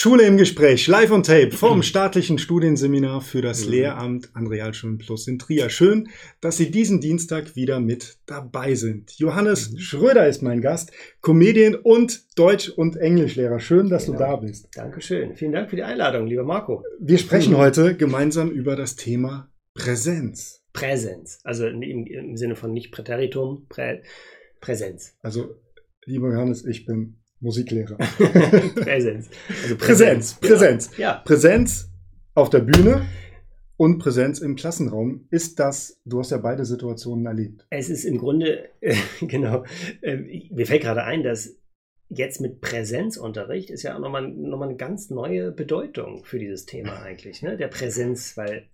Schule im Gespräch, live on tape vom staatlichen Studienseminar für das mhm. Lehramt an Realschulen Plus in Trier. Schön, dass Sie diesen Dienstag wieder mit dabei sind. Johannes mhm. Schröder ist mein Gast, Comedian und Deutsch- und Englischlehrer. Schön, dass genau. du da bist. Dankeschön. Vielen Dank für die Einladung, lieber Marco. Wir sprechen mhm. heute gemeinsam über das Thema Präsenz. Präsenz, also im, im Sinne von nicht Präteritum, Prä, Präsenz. Also, lieber Johannes, ich bin Musiklehrer. Präsenz. Also Präsenz. Präsenz. Präsenz. Ja. Präsenz auf der Bühne und Präsenz im Klassenraum. Ist das, du hast ja beide Situationen erlebt. Es ist im Grunde, äh, genau, äh, mir fällt gerade ein, dass jetzt mit Präsenzunterricht ist ja auch nochmal, nochmal eine ganz neue Bedeutung für dieses Thema eigentlich, ne? der Präsenz, weil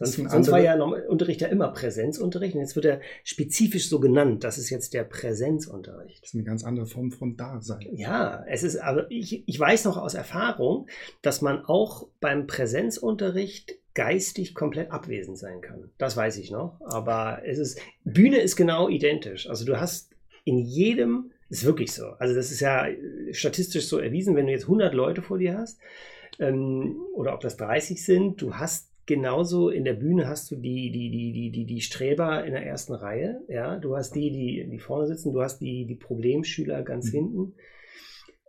Sonst, sonst war ja Unterricht ja immer Präsenzunterricht und jetzt wird er spezifisch so genannt. Das ist jetzt der Präsenzunterricht. Das ist eine ganz andere Form von Dasein. Ja, es ist, aber ich, ich weiß noch aus Erfahrung, dass man auch beim Präsenzunterricht geistig komplett abwesend sein kann. Das weiß ich noch. Aber es ist, Bühne ist genau identisch. Also du hast in jedem, ist wirklich so. Also das ist ja statistisch so erwiesen, wenn du jetzt 100 Leute vor dir hast, ähm, oder ob das 30 sind, du hast genauso in der Bühne hast du die, die, die, die, die, die Streber in der ersten Reihe, ja, du hast die, die, die vorne sitzen, du hast die, die Problemschüler ganz mhm. hinten.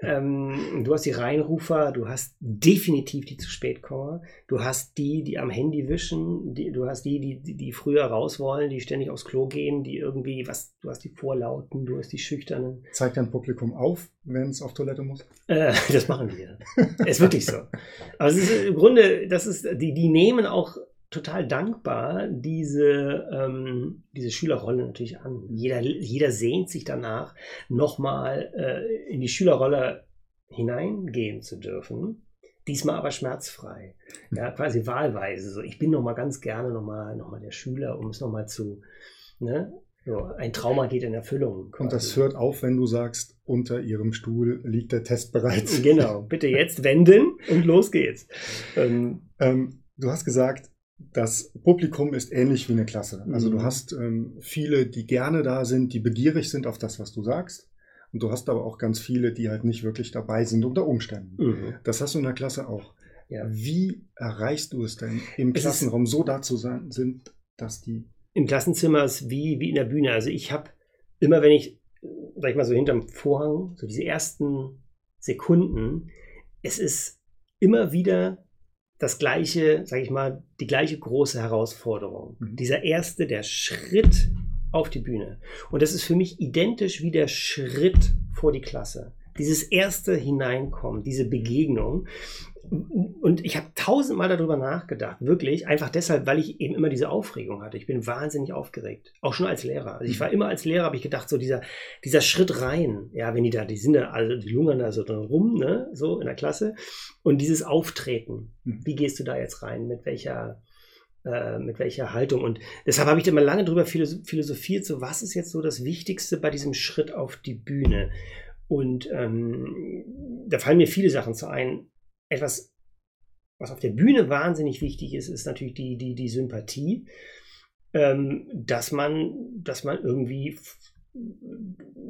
Ähm, du hast die Reinrufer, du hast definitiv die zu spät kommen, du hast die, die am Handy wischen, die, du hast die, die, die früher raus wollen, die ständig aufs Klo gehen, die irgendwie, was, du hast die Vorlauten, du hast die Schüchternen. Zeigt dein Publikum auf, wenn es auf Toilette muss? Äh, das machen wir. ist wirklich so. Aber es ist im Grunde, das ist, die, die nehmen auch total dankbar diese, ähm, diese Schülerrolle natürlich an. Jeder, jeder sehnt sich danach, nochmal äh, in die Schülerrolle hineingehen zu dürfen. Diesmal aber schmerzfrei. Ja, quasi wahlweise. So, ich bin nochmal ganz gerne nochmal noch mal der Schüler, um es nochmal zu. Ne? So, ein Trauma geht in Erfüllung. Quasi. Und das hört auf, wenn du sagst, unter ihrem Stuhl liegt der Test bereits. Genau, bitte jetzt wenden und los geht's. Ähm, ähm, du hast gesagt, das Publikum ist ähnlich wie eine Klasse. Also mhm. du hast ähm, viele, die gerne da sind, die begierig sind auf das, was du sagst. Und du hast aber auch ganz viele, die halt nicht wirklich dabei sind unter Umständen. Mhm. Das hast du in der Klasse auch. Ja. Wie erreichst du es denn im es Klassenraum so da zu sein, sind, dass die. Im Klassenzimmer ist wie, wie in der Bühne. Also ich habe immer, wenn ich, sag ich mal, so hinterm Vorhang, so diese ersten Sekunden, es ist immer wieder das gleiche, sage ich mal, die gleiche große Herausforderung. Mhm. Dieser erste, der Schritt auf die Bühne. Und das ist für mich identisch wie der Schritt vor die Klasse. Dieses erste Hineinkommen, diese Begegnung und ich habe tausendmal darüber nachgedacht, wirklich, einfach deshalb, weil ich eben immer diese Aufregung hatte. Ich bin wahnsinnig aufgeregt, auch schon als Lehrer. Also ich war immer als Lehrer, habe ich gedacht, so dieser, dieser Schritt rein, ja, wenn die da, die sind da, also die lungern da so rum, ne, so in der Klasse. Und dieses Auftreten, mhm. wie gehst du da jetzt rein, mit welcher, äh, mit welcher Haltung. Und deshalb habe ich da mal lange drüber philosophiert, so was ist jetzt so das Wichtigste bei diesem Schritt auf die Bühne? Und ähm, da fallen mir viele Sachen zu ein etwas, was auf der Bühne wahnsinnig wichtig ist, ist natürlich die, die, die Sympathie, ähm, dass man, dass man irgendwie,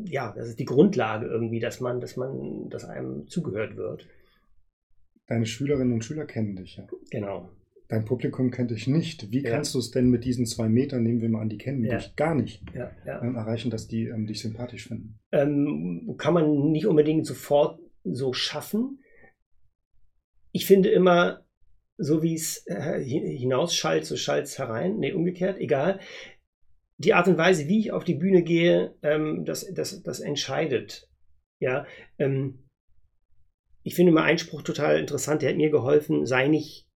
ja, das ist die Grundlage irgendwie, dass man, dass man, dass einem zugehört wird. Deine Schülerinnen und Schüler kennen dich ja. Genau. Dein Publikum kennt dich nicht. Wie ja. kannst du es denn mit diesen zwei Metern, nehmen wir mal an, die kennen ja. dich gar nicht, ja, ähm, erreichen, dass die ähm, dich sympathisch finden? Ähm, kann man nicht unbedingt sofort so schaffen ich finde immer, so wie es äh, hinausschallt, so schallt es herein. Nee, umgekehrt, egal. Die Art und Weise, wie ich auf die Bühne gehe, ähm, das, das, das entscheidet. Ja, ähm, ich finde mal Einspruch total interessant. Der hat mir geholfen, sei nicht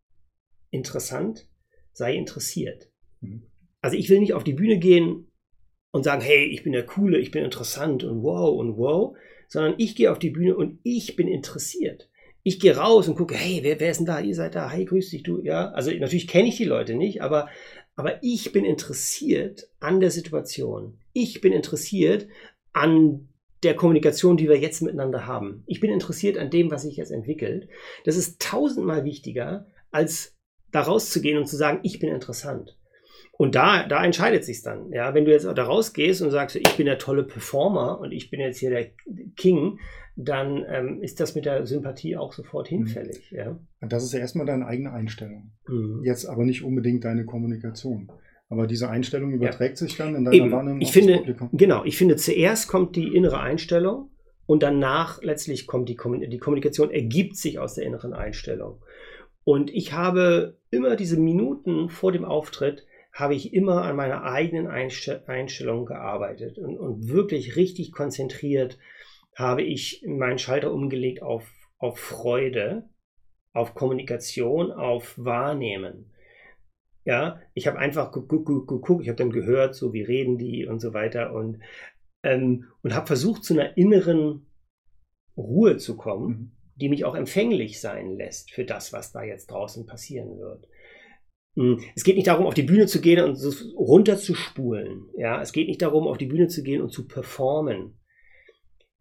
interessant, sei interessiert. Mhm. Also ich will nicht auf die Bühne gehen und sagen, hey, ich bin der Coole, ich bin interessant und wow und wow, sondern ich gehe auf die Bühne und ich bin interessiert ich gehe raus und gucke, hey, wer, wer ist denn da? Ihr seid da, hey, grüß dich, du, ja. Also natürlich kenne ich die Leute nicht, aber, aber ich bin interessiert an der Situation. Ich bin interessiert an der Kommunikation, die wir jetzt miteinander haben. Ich bin interessiert an dem, was sich jetzt entwickelt. Das ist tausendmal wichtiger, als da rauszugehen und zu sagen, ich bin interessant. Und da, da entscheidet sich dann. Ja, wenn du jetzt da rausgehst und sagst, ich bin der tolle Performer und ich bin jetzt hier der King, dann ähm, ist das mit der Sympathie auch sofort mhm. hinfällig. Mhm. Ja? Und das ist ja erstmal deine eigene Einstellung. Mhm. Jetzt aber nicht unbedingt deine Kommunikation. Aber diese Einstellung überträgt ja. sich dann in deiner Eben. Wahrnehmung ich finde, Publikum. Genau, ich finde, zuerst kommt die innere Einstellung und danach letztlich kommt die, Kommunikation. die Kommunikation, ergibt sich aus der inneren Einstellung. Und ich habe immer diese Minuten vor dem Auftritt, habe ich immer an meiner eigenen Einstellung gearbeitet und, und wirklich richtig konzentriert habe ich meinen Schalter umgelegt auf, auf Freude, auf Kommunikation, auf Wahrnehmen. Ja, ich habe einfach geguckt, ich habe dann gehört, so wie reden die und so weiter und, ähm, und habe versucht, zu einer inneren Ruhe zu kommen, mhm. Die mich auch empfänglich sein lässt für das, was da jetzt draußen passieren wird. Hm, es geht nicht darum, auf die Bühne zu gehen und runterzuspulen. Ja, es geht nicht darum, auf die Bühne zu gehen und zu performen.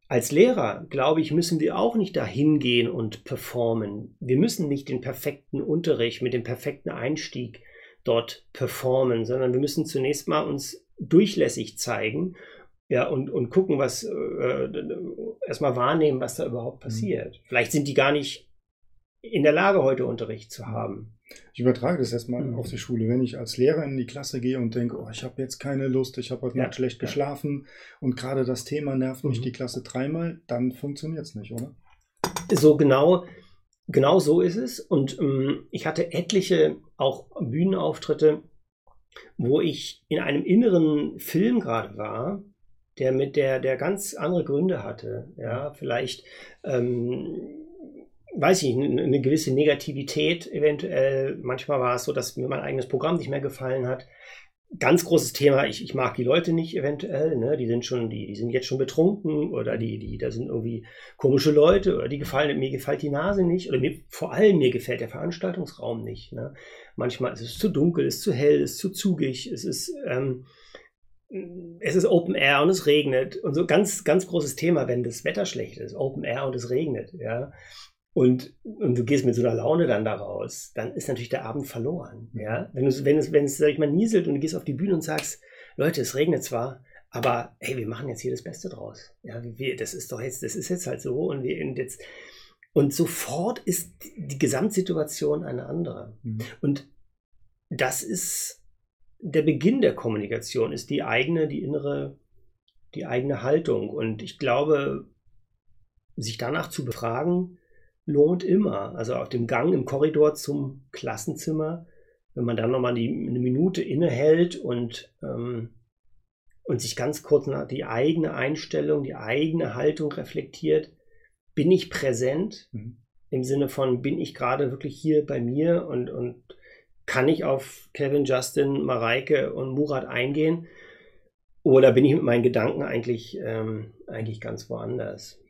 Als Lehrer, glaube ich, müssen wir auch nicht dahin gehen und performen. Wir müssen nicht den perfekten Unterricht mit dem perfekten Einstieg dort performen, sondern wir müssen zunächst mal uns durchlässig zeigen ja, und, und gucken, was äh, erstmal wahrnehmen, was da überhaupt mhm. passiert. Mhm. Vielleicht sind die gar nicht in der Lage, heute Unterricht zu haben. Ich übertrage das erstmal mhm. auf die Schule. Wenn ich als Lehrer in die Klasse gehe und denke, oh, ich habe jetzt keine Lust, ich habe heute ja. Nacht schlecht ja. geschlafen und gerade das Thema nervt mich mhm. die Klasse dreimal, dann funktioniert es nicht, oder? So genau Genau so ist es. Und ähm, ich hatte etliche auch Bühnenauftritte, wo ich in einem inneren Film gerade war, der mit der, der ganz andere Gründe hatte. Ja, vielleicht, ähm, weiß ich, eine, gewisse Negativität eventuell. Manchmal war es so, dass mir mein eigenes Programm nicht mehr gefallen hat ganz großes Thema, ich, ich mag die Leute nicht eventuell, ne? die sind schon, die, die sind jetzt schon betrunken oder die, die, da sind irgendwie komische Leute oder die gefallen, mir gefällt die Nase nicht oder mir, vor allem mir gefällt der Veranstaltungsraum nicht. Ne? Manchmal ist es zu dunkel, ist zu hell, ist zu zugig, es ist, ähm, es ist Open Air und es regnet und so ganz, ganz großes Thema, wenn das Wetter schlecht ist, Open Air und es regnet, ja und, und du gehst mit so einer Laune dann da raus, dann ist natürlich der Abend verloren. Ja? Wenn, du, wenn es, wenn es, sag ich mal, nieselt und du gehst auf die Bühne und sagst, Leute, es regnet zwar, aber hey, wir machen jetzt hier das Beste draus. Ja, wir, das ist doch jetzt, das ist jetzt halt so und wir und jetzt und sofort ist die Gesamtsituation eine andere. Mhm. Und das ist der Beginn der Kommunikation, ist die eigene, die innere, die eigene Haltung. Und ich glaube, sich danach zu befragen, lohnt immer. Also auf dem Gang im Korridor zum Klassenzimmer, wenn man dann nochmal die, eine Minute innehält und, ähm, und sich ganz kurz nach die eigene Einstellung, die eigene Haltung reflektiert, bin ich präsent mhm. im Sinne von, bin ich gerade wirklich hier bei mir und, und kann ich auf Kevin, Justin, Mareike und Murat eingehen? Oder bin ich mit meinen Gedanken eigentlich, ähm, eigentlich ganz woanders?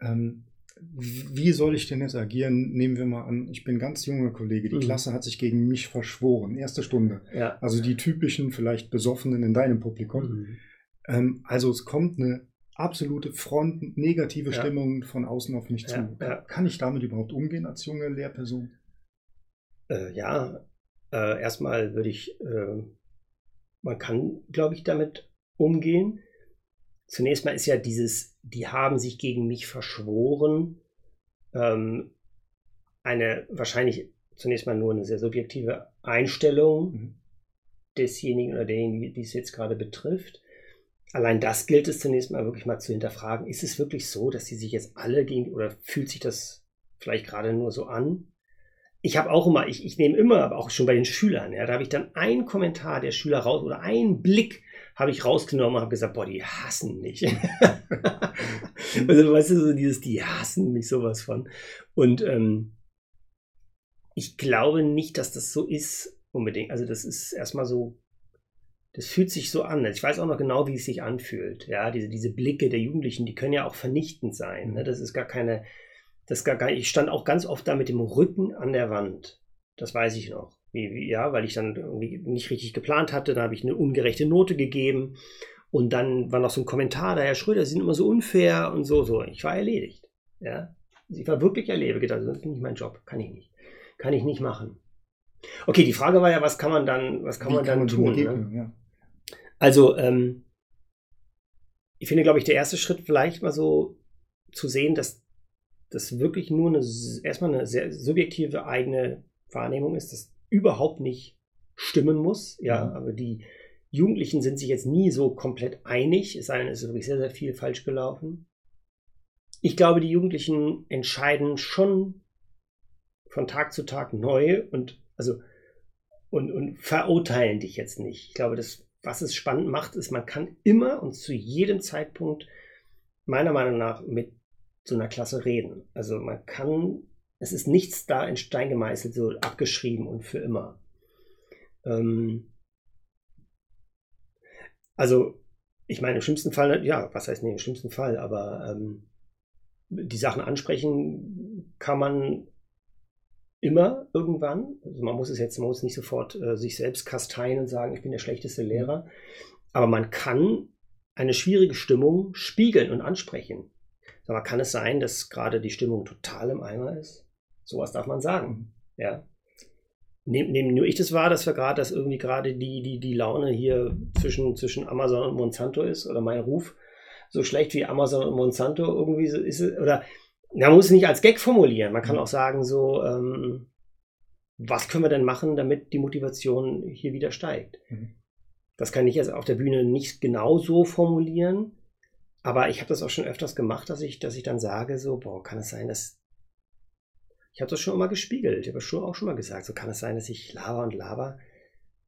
Ähm, wie soll ich denn jetzt agieren? Nehmen wir mal an, ich bin ganz junger Kollege, die mhm. Klasse hat sich gegen mich verschworen, erste Stunde. Ja. Also die typischen, vielleicht Besoffenen in deinem Publikum. Mhm. Ähm, also es kommt eine absolute Front, negative ja. Stimmung von außen auf mich zu. Ja. Kann ich damit überhaupt umgehen als junge Lehrperson? Äh, ja, äh, erstmal würde ich, äh, man kann, glaube ich, damit umgehen. Zunächst mal ist ja dieses die haben sich gegen mich verschworen. Ähm, eine wahrscheinlich zunächst mal nur eine sehr subjektive Einstellung mhm. desjenigen oder derjenigen, die es jetzt gerade betrifft. Allein das gilt es zunächst mal wirklich mal zu hinterfragen. Ist es wirklich so, dass sie sich jetzt alle gegen oder fühlt sich das vielleicht gerade nur so an? Ich habe auch immer, ich, ich nehme immer, aber auch schon bei den Schülern, ja, da habe ich dann einen Kommentar der Schüler raus oder einen Blick habe ich rausgenommen und habe gesagt, boah, die hassen mich. also, weißt du, so dieses, die hassen mich sowas von. Und ähm, ich glaube nicht, dass das so ist unbedingt. Also das ist erstmal so, das fühlt sich so an. Ich weiß auch noch genau, wie es sich anfühlt. Ja, diese, diese Blicke der Jugendlichen, die können ja auch vernichtend sein. Ne? Das ist gar keine, das gar, gar ich stand auch ganz oft da mit dem Rücken an der Wand. Das weiß ich noch. Ja, weil ich dann irgendwie nicht richtig geplant hatte. Da habe ich eine ungerechte Note gegeben. Und dann war noch so ein Kommentar, der Herr Schröder, Sie sind immer so unfair und so, so. Ich war erledigt. Ja. Ich war wirklich erledigt. Gedacht, das ist nicht mein Job. Kann ich nicht. Kann ich nicht machen. Okay, die Frage war ja, was kann man dann, was kann Wie man dann dem tun? begegnen, Ne? Ja. Also, ähm, ich finde, glaube ich, der erste Schritt vielleicht mal so zu sehen, dass das wirklich nur eine, erstmal eine sehr subjektive eigene Wahrnehmung ist, das überhaupt nicht stimmen muss. Ja, Mhm. aber die Jugendlichen sind sich jetzt nie so komplett einig, es sei denn, es ist wirklich sehr, sehr viel falsch gelaufen. Ich glaube, die Jugendlichen entscheiden schon von Tag zu Tag neu und also und, und verurteilen dich jetzt nicht. Ich glaube, das, was es spannend macht, ist, man kann immer und zu jedem Zeitpunkt meiner Meinung nach mit so einer Klasse reden. Also man kann, es ist nichts da in Stein gemeißelt, so abgeschrieben und für immer. Ähm, also, ich meine, im schlimmsten Fall, ja, was heißt nee, im schlimmsten Fall, aber ähm, die Sachen ansprechen kann man immer irgendwann. Also man muss es jetzt, man muss nicht sofort äh, sich selbst kasteien und sagen, ich bin der schlechteste Lehrer. Aber man kann eine schwierige Stimmung spiegeln und ansprechen. Aber kann es sein, dass gerade die Stimmung total im Eimer ist? Sowas darf man sagen. Ja. Nehmen nehm nur ich das wahr, dass wir gerade, dass irgendwie gerade die, die, die Laune hier zwischen, zwischen Amazon und Monsanto ist oder mein Ruf so schlecht wie Amazon und Monsanto irgendwie so ist es, oder man muss es nicht als Gag formulieren. Man kann Mhm. auch sagen, so, ähm, was können wir denn machen, damit die Motivation hier wieder steigt? Mhm. Das kann ich jetzt auf der Bühne nicht genau so formulieren, aber ich habe das auch schon öfters gemacht, dass ich, dass ich dann sage, so, boah, kann es sein, dass. Ich habe das schon mal gespiegelt, ich habe schon auch schon mal gesagt, so kann es sein, dass ich laber und laber.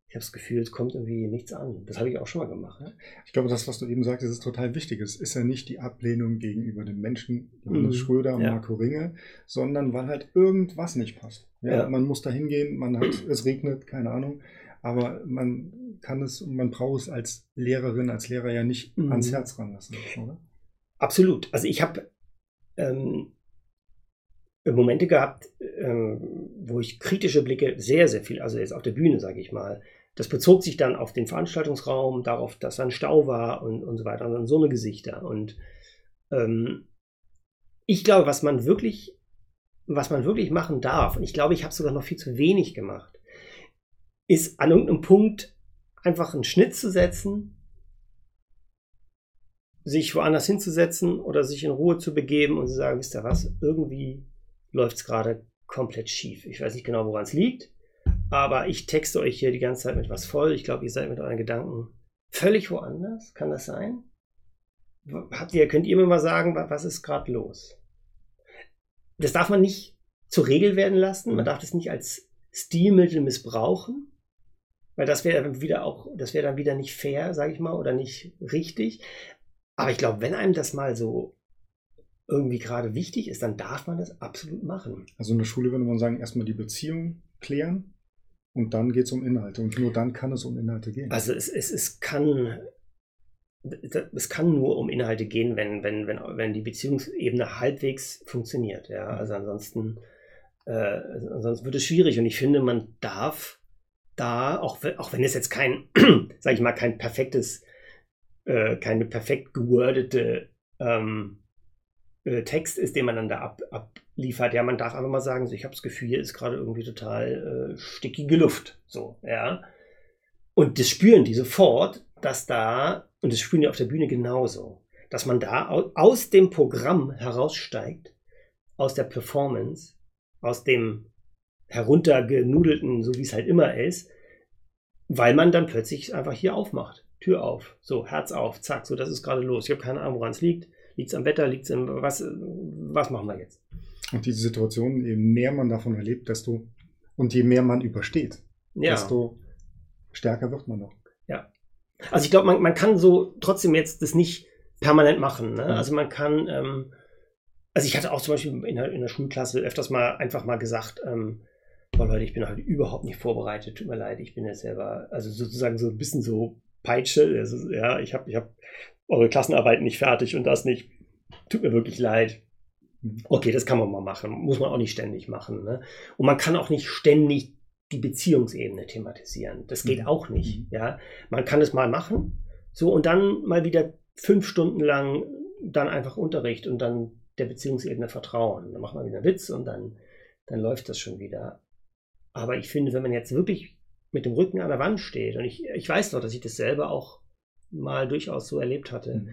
Ich habe das Gefühl, es kommt irgendwie nichts an. Das habe ich auch schon mal gemacht. Ne? Ich glaube, das, was du eben sagtest, ist total wichtig. Es ist ja nicht die Ablehnung gegenüber den Menschen, Johannes Mhm. Schröder und Ja. Marco Ringe, sondern weil halt irgendwas nicht passt. Ja, Ja. Man muss da hingehen, man hat, es regnet, keine Ahnung, aber man kann es und man braucht es als Lehrerin, als Lehrer ja nicht Mhm. ans Herz ranlassen, oder? Absolut. Also ich habe ähm, Momente gehabt, ähm, wo ich kritische Blicke sehr, sehr viel, also jetzt auf der Bühne, sage ich mal, das bezog sich dann auf den Veranstaltungsraum, darauf, dass da ein Stau war und, und so weiter und dann so eine Gesichter. Und ähm, ich glaube, was man wirklich, was man wirklich machen darf, und ich glaube, ich habe sogar noch viel zu wenig gemacht, ist an irgendeinem Punkt einfach einen Schnitt zu setzen, sich woanders hinzusetzen oder sich in Ruhe zu begeben und zu sagen, wisst ihr was, irgendwie läuft es gerade komplett schief. Ich weiß nicht genau, woran es liegt, aber ich texte euch hier die ganze Zeit mit was voll. Ich glaube, ihr seid mit euren Gedanken völlig woanders. Kann das sein? Habt ihr, könnt ihr mir mal sagen, was ist gerade los? Das darf man nicht zur Regel werden lassen. Man darf das nicht als Stilmittel missbrauchen, weil das wäre dann wieder auch, das wäre dann wieder nicht fair, sage ich mal, oder nicht richtig. Aber ich glaube, wenn einem das mal so irgendwie gerade wichtig ist, dann darf man das absolut machen. Also in der Schule würde man sagen, erstmal die Beziehung klären und dann geht es um Inhalte und nur dann kann es um Inhalte gehen. Also es, es, es kann es kann nur um Inhalte gehen, wenn, wenn, wenn, wenn die Beziehungsebene halbwegs funktioniert. Ja? Also ansonsten, äh, ansonsten wird es schwierig. Und ich finde, man darf da, auch, auch wenn es jetzt kein, sag ich mal, kein perfektes, äh, keine perfekt gewordete ähm, äh, Text ist, den man dann da ab, abliefert. Ja, man darf einfach mal sagen, so, ich habe das Gefühl, hier ist gerade irgendwie total äh, stickige Luft. So, ja. Und das spüren die sofort, dass da, und das spüren die auf der Bühne genauso, dass man da aus dem Programm heraussteigt, aus der Performance, aus dem heruntergenudelten, so wie es halt immer ist, weil man dann plötzlich einfach hier aufmacht. Tür auf, so, Herz auf, zack, so, das ist gerade los. Ich habe keine Ahnung, woran es liegt. Liegt es am Wetter, liegt es im, was, was machen wir jetzt? Und diese Situation, je mehr man davon erlebt, desto, und je mehr man übersteht, Ja. desto stärker wird man noch. Ja. Also ich glaube, man, man kann so trotzdem jetzt das nicht permanent machen. Ne? Mhm. Also man kann, ähm, also ich hatte auch zum Beispiel in der, in der Schulklasse öfters mal einfach mal gesagt, ähm, boah Leute, ich bin heute überhaupt nicht vorbereitet, tut mir leid, ich bin jetzt selber, also sozusagen so ein bisschen so Peitsche, also, ja, ich habe ich hab eure Klassenarbeit nicht fertig und das nicht, tut mir wirklich leid. Mhm. Okay, das kann man mal machen, muss man auch nicht ständig machen. Ne? Und man kann auch nicht ständig die Beziehungsebene thematisieren. Das geht Mhm. auch nicht. Mhm. Ja, man kann es mal machen, so und dann mal wieder fünf Stunden lang dann einfach Unterricht und dann der Beziehungsebene vertrauen. Dann macht man wieder einen Witz und dann, dann läuft das schon wieder. Aber ich finde, wenn man jetzt wirklich mit dem Rücken an der Wand steht, und ich, ich weiß noch, dass ich das selber auch mal durchaus so erlebt hatte, mhm.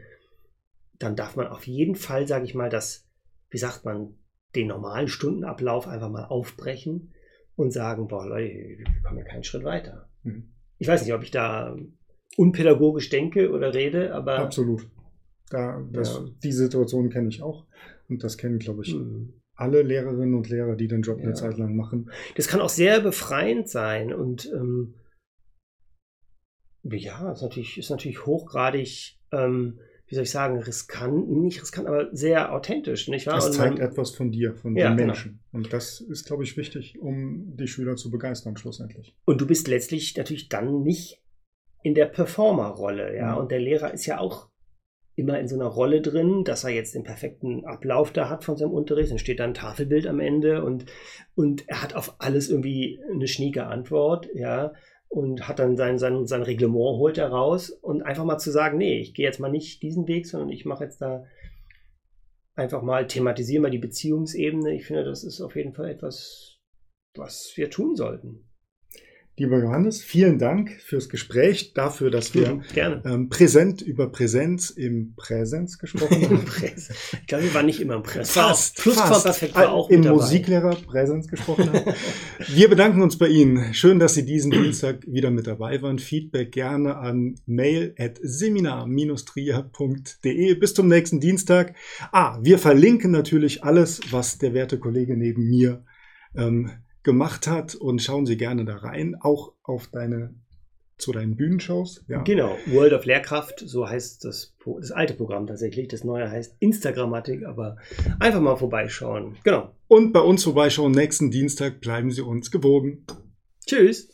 dann darf man auf jeden Fall, sage ich mal, das, wie sagt man, den normalen Stundenablauf einfach mal aufbrechen und sagen, boah, Leute, wir kommen ja keinen Schritt weiter. Mhm. Ich weiß nicht, ob ich da unpädagogisch denke oder rede, aber. Absolut. Da, das, ja. Die Situation kenne ich auch. Und das kennen, glaube ich, mhm. Alle Lehrerinnen und Lehrer, die den Job ja. eine Zeit lang machen. Das kann auch sehr befreiend sein. Und ähm, ja, ist natürlich, ist natürlich hochgradig ähm, wie soll ich sagen, riskant, nicht riskant, aber sehr authentisch, nicht wahr? Es zeigt man, etwas von dir, von ja, den genau. Menschen. Genau. Und das ist, glaube ich, wichtig, um die Schüler zu begeistern, schlussendlich. Und du bist letztlich natürlich dann nicht in der Performer-Rolle, ja. Mhm. Und der Lehrer ist ja auch immer in so einer Rolle drin, dass er jetzt den perfekten Ablauf da hat von seinem Unterricht. Dann steht da ein Tafelbild am Ende und, und er hat auf alles irgendwie eine schnieke Antwort, ja und hat dann sein, sein, sein Reglement, holt er raus und einfach mal zu sagen, nee, ich gehe jetzt mal nicht diesen Weg, sondern ich mache jetzt da einfach mal, thematisiere mal die Beziehungsebene. Ich finde, das ist auf jeden Fall etwas, was wir tun sollten. Lieber Johannes, vielen Dank fürs Gespräch, dafür, dass wir ähm, präsent über Präsenz im Präsenz gesprochen haben. ich glaube, wir waren nicht immer im Präsenz. Fast. Plusquamperfekt war auch Im Musiklehrer Präsenz gesprochen haben. wir bedanken uns bei Ihnen. Schön, dass Sie diesen Dienstag wieder mit dabei waren. Feedback gerne an mail at seminar-tria.de. Bis zum nächsten Dienstag. Ah, wir verlinken natürlich alles, was der werte Kollege neben mir ähm, gemacht hat und schauen Sie gerne da rein, auch auf deine zu deinen Bühnenshows. Ja. Genau, World of Lehrkraft, so heißt das, das alte Programm tatsächlich. Das neue heißt Instagrammatik, aber einfach mal vorbeischauen. Genau. Und bei uns vorbeischauen nächsten Dienstag. Bleiben Sie uns gewogen. Tschüss.